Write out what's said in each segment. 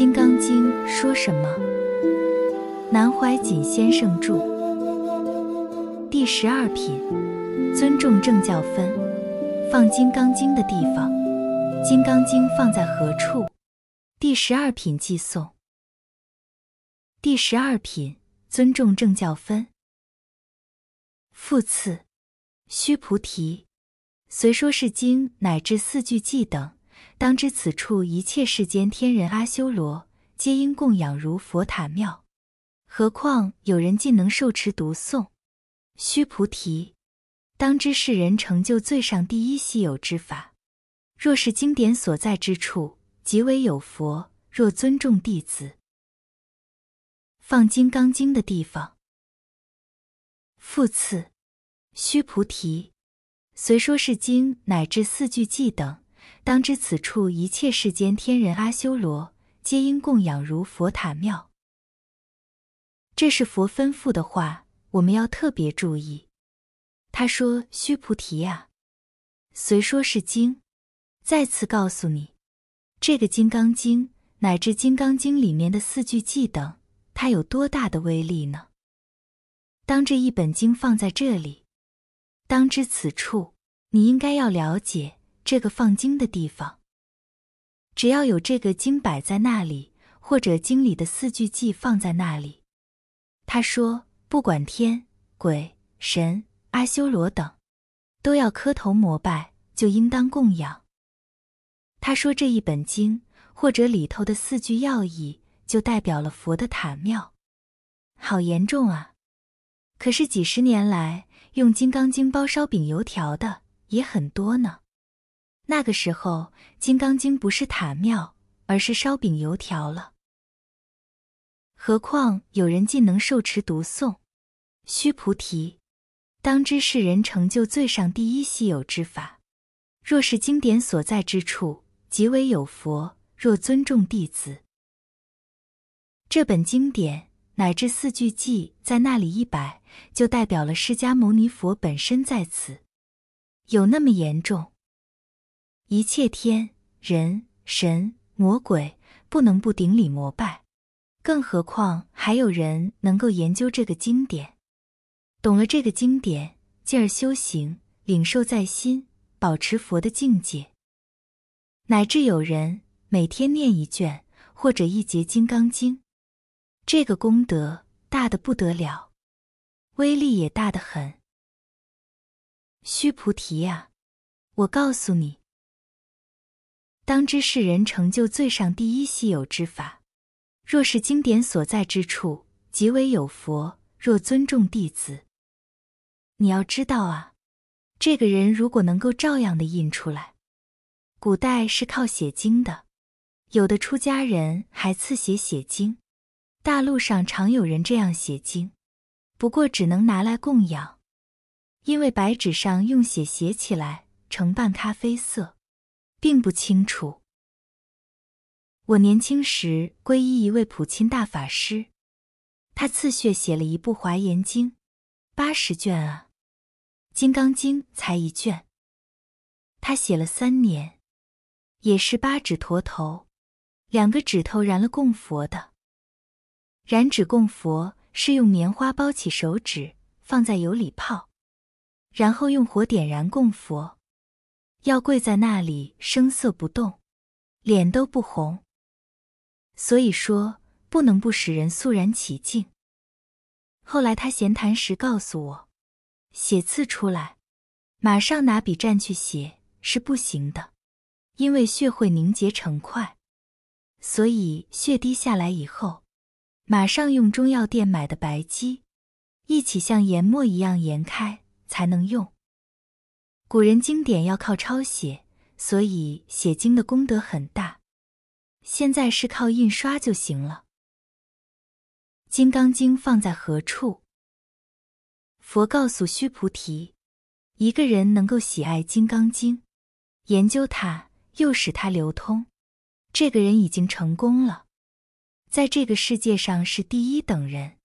金刚经》说什么？南怀瑾先生著。第十二品，尊重正教分。放《金刚经》的地方，《金刚经》放在何处？第十二品寄诵。第十二品，尊重正教分。复次，须菩提，虽说是经乃至四句偈等。当知此处一切世间天人阿修罗，皆应供养如佛塔庙。何况有人竟能受持读诵？须菩提，当知世人成就最上第一稀有之法。若是经典所在之处，即为有佛。若尊重弟子，放《金刚经》的地方。复次，须菩提，虽说是经乃至四句偈等。当知此处一切世间天人阿修罗，皆应供养如佛塔庙。这是佛吩咐的话，我们要特别注意。他说：“须菩提呀，虽说是经，再次告诉你，这个《金刚经》乃至《金刚经》里面的四句偈等，它有多大的威力呢？当这一本经放在这里，当知此处，你应该要了解。”这个放经的地方，只要有这个经摆在那里，或者经里的四句偈放在那里，他说，不管天、鬼、神、阿修罗等，都要磕头膜拜，就应当供养。他说这一本经或者里头的四句要义，就代表了佛的塔庙，好严重啊！可是几十年来用《金刚经》包烧饼油条的也很多呢。那个时候，《金刚经》不是塔庙，而是烧饼油条了。何况有人竟能受持读诵？须菩提，当知世人成就最上第一稀有之法。若是经典所在之处，即为有佛。若尊重弟子，这本经典乃至四句偈在那里一摆，就代表了释迦牟尼佛本身在此。有那么严重？一切天人神魔鬼不能不顶礼膜拜，更何况还有人能够研究这个经典，懂了这个经典，进而修行，领受在心，保持佛的境界，乃至有人每天念一卷或者一节《金刚经》，这个功德大的不得了，威力也大得很。须菩提呀，我告诉你。当知世人成就最上第一稀有之法。若是经典所在之处，即为有佛。若尊重弟子，你要知道啊，这个人如果能够照样的印出来，古代是靠写经的，有的出家人还刺写写经。大陆上常有人这样写经，不过只能拿来供养，因为白纸上用血写起来呈半咖啡色。并不清楚。我年轻时皈依一位普钦大法师，他刺血写了一部《华严经》，八十卷啊，《金刚经》才一卷。他写了三年，也是八指陀头，两个指头燃了供佛的。燃指供佛是用棉花包起手指，放在油里泡，然后用火点燃供佛。要跪在那里，声色不动，脸都不红。所以说，不能不使人肃然起敬。后来他闲谈时告诉我，写字出来，马上拿笔蘸去写是不行的，因为血会凝结成块。所以血滴下来以后，马上用中药店买的白鸡，一起像研墨一样研开，才能用。古人经典要靠抄写，所以写经的功德很大。现在是靠印刷就行了。《金刚经》放在何处？佛告诉须菩提：一个人能够喜爱《金刚经》，研究它，又使它流通，这个人已经成功了，在这个世界上是第一等人，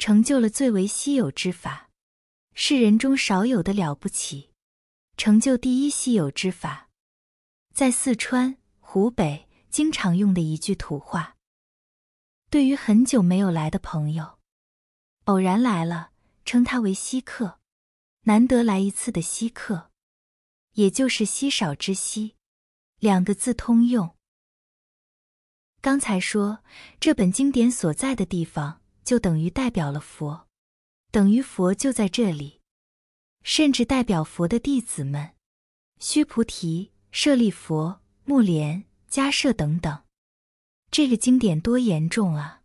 成就了最为稀有之法，是人中少有的了不起。成就第一稀有之法，在四川、湖北经常用的一句土话。对于很久没有来的朋友，偶然来了，称他为稀客，难得来一次的稀客，也就是稀少之稀，两个字通用。刚才说这本经典所在的地方，就等于代表了佛，等于佛就在这里，甚至代表佛的弟子们，须菩提、舍利佛、目连、迦舍等等。这个经典多严重啊！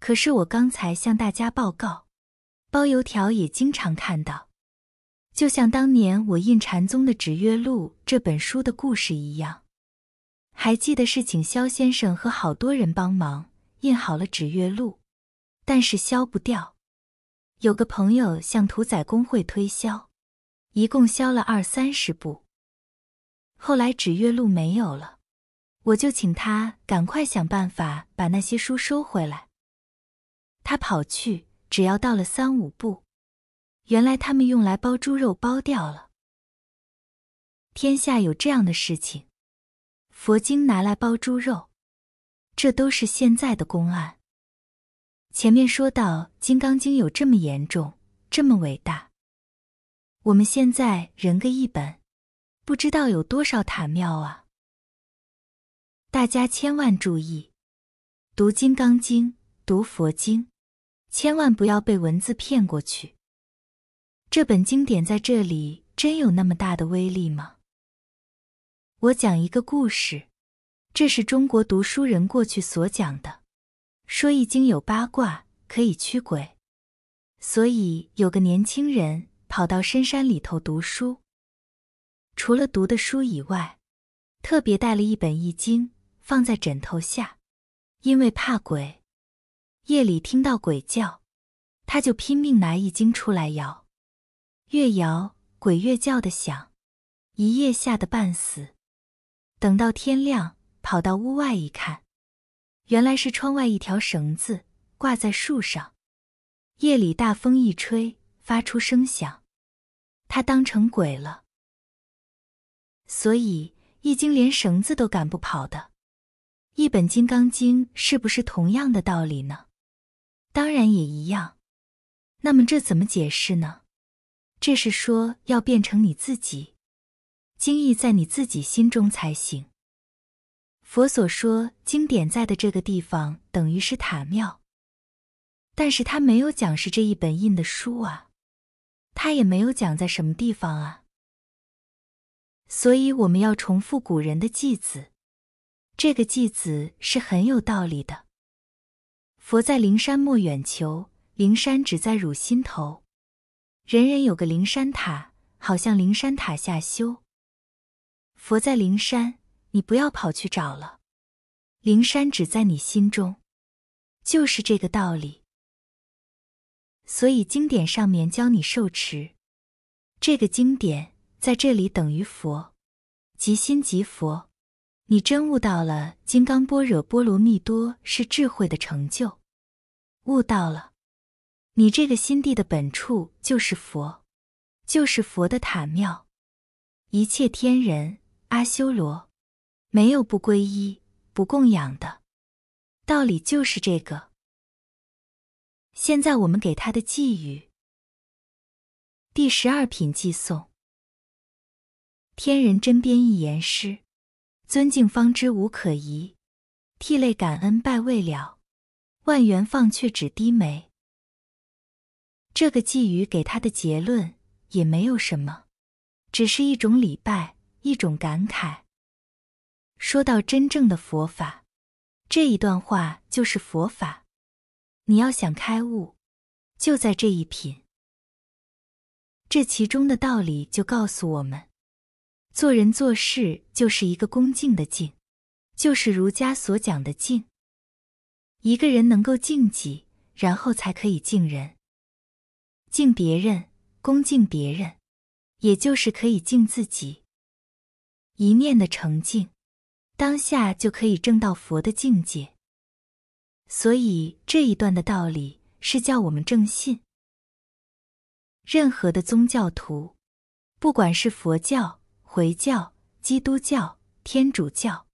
可是我刚才向大家报告，包油条也经常看到，就像当年我印禅宗的《指月录》这本书的故事一样。还记得是请肖先生和好多人帮忙印好了纸月录，但是消不掉。有个朋友向屠宰工会推销，一共销了二三十部。后来纸月录没有了，我就请他赶快想办法把那些书收回来。他跑去，只要到了三五部，原来他们用来包猪肉包掉了。天下有这样的事情。佛经拿来包猪肉，这都是现在的公案。前面说到《金刚经》有这么严重，这么伟大，我们现在人个一本，不知道有多少塔庙啊！大家千万注意，读《金刚经》、读佛经，千万不要被文字骗过去。这本经典在这里真有那么大的威力吗？我讲一个故事，这是中国读书人过去所讲的，说易经有八卦可以驱鬼，所以有个年轻人跑到深山里头读书，除了读的书以外，特别带了一本易经放在枕头下，因为怕鬼，夜里听到鬼叫，他就拼命拿易经出来摇，越摇鬼越叫的响，一夜吓得半死。等到天亮，跑到屋外一看，原来是窗外一条绳子挂在树上。夜里大风一吹，发出声响，他当成鬼了。所以《易经》连绳子都赶不跑的，一本《金刚经》是不是同样的道理呢？当然也一样。那么这怎么解释呢？这是说要变成你自己。经义在你自己心中才行。佛所说经典在的这个地方，等于是塔庙，但是他没有讲是这一本印的书啊，他也没有讲在什么地方啊。所以我们要重复古人的偈子，这个偈子是很有道理的。佛在灵山莫远求，灵山只在汝心头。人人有个灵山塔，好像灵山塔下修。佛在灵山，你不要跑去找了。灵山只在你心中，就是这个道理。所以经典上面教你受持，这个经典在这里等于佛，即心即佛。你真悟到了金刚般若波罗蜜多是智慧的成就，悟到了，你这个心地的本处就是佛，就是佛的塔庙，一切天人。阿修罗，没有不皈依、不供养的，道理就是这个。现在我们给他的寄语，第十二品寄送：天人真编一言诗，尊敬方知无可疑，涕泪感恩拜未了，万缘放却只低眉。这个寄语给他的结论也没有什么，只是一种礼拜。一种感慨。说到真正的佛法，这一段话就是佛法。你要想开悟，就在这一品。这其中的道理就告诉我们：做人做事就是一个恭敬的敬，就是儒家所讲的敬。一个人能够敬己，然后才可以敬人。敬别人，恭敬别人，也就是可以敬自己。一念的澄净，当下就可以证到佛的境界。所以这一段的道理是叫我们正信。任何的宗教徒，不管是佛教、回教、基督教、天主教，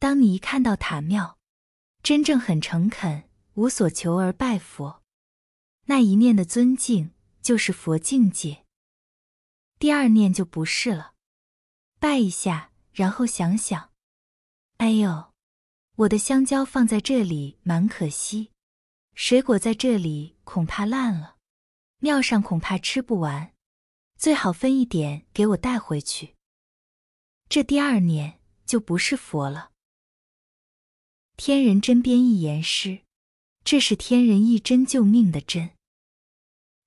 当你一看到塔庙，真正很诚恳，无所求而拜佛，那一念的尊敬就是佛境界。第二念就不是了，拜一下，然后想想，哎呦，我的香蕉放在这里蛮可惜，水果在这里恐怕烂了，庙上恐怕吃不完，最好分一点给我带回去。这第二念就不是佛了。天人针编一言诗，这是天人一针救命的针。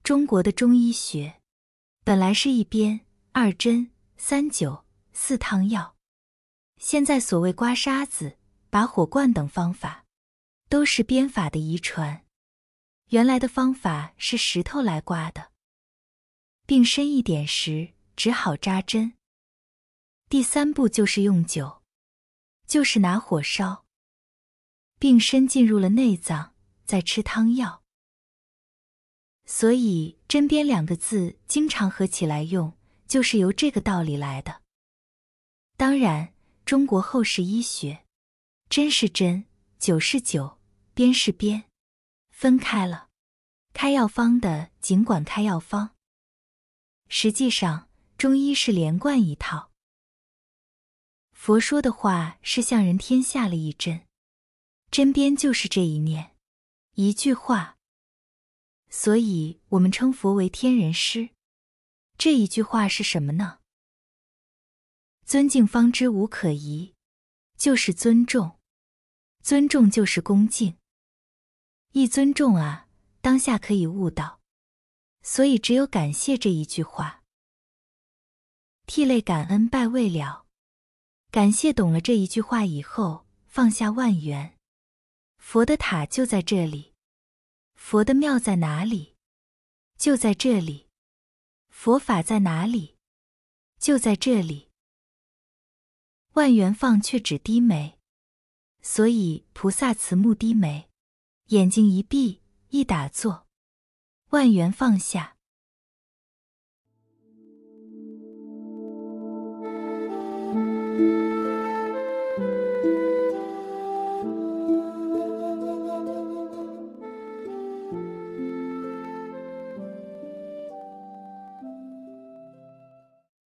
中国的中医学。本来是一鞭、二针、三灸、四汤药，现在所谓刮沙子、拔火罐等方法，都是鞭法的遗传。原来的方法是石头来刮的，病深一点时只好扎针。第三步就是用酒，就是拿火烧。病深进入了内脏，再吃汤药。所以“针砭”两个字经常合起来用，就是由这个道理来的。当然，中国后世医学，针是针，灸是灸，鞭是鞭，分开了。开药方的尽管开药方，实际上中医是连贯一套。佛说的话是向人天下了一针，针砭就是这一念，一句话。所以，我们称佛为天人师。这一句话是什么呢？尊敬方知无可疑，就是尊重。尊重就是恭敬。一尊重啊，当下可以悟到。所以，只有感谢这一句话。涕泪感恩拜未了，感谢懂了这一句话以后，放下万缘。佛的塔就在这里。佛的庙在哪里？就在这里。佛法在哪里？就在这里。万缘放却只低眉，所以菩萨慈目低眉，眼睛一闭一打坐，万缘放下，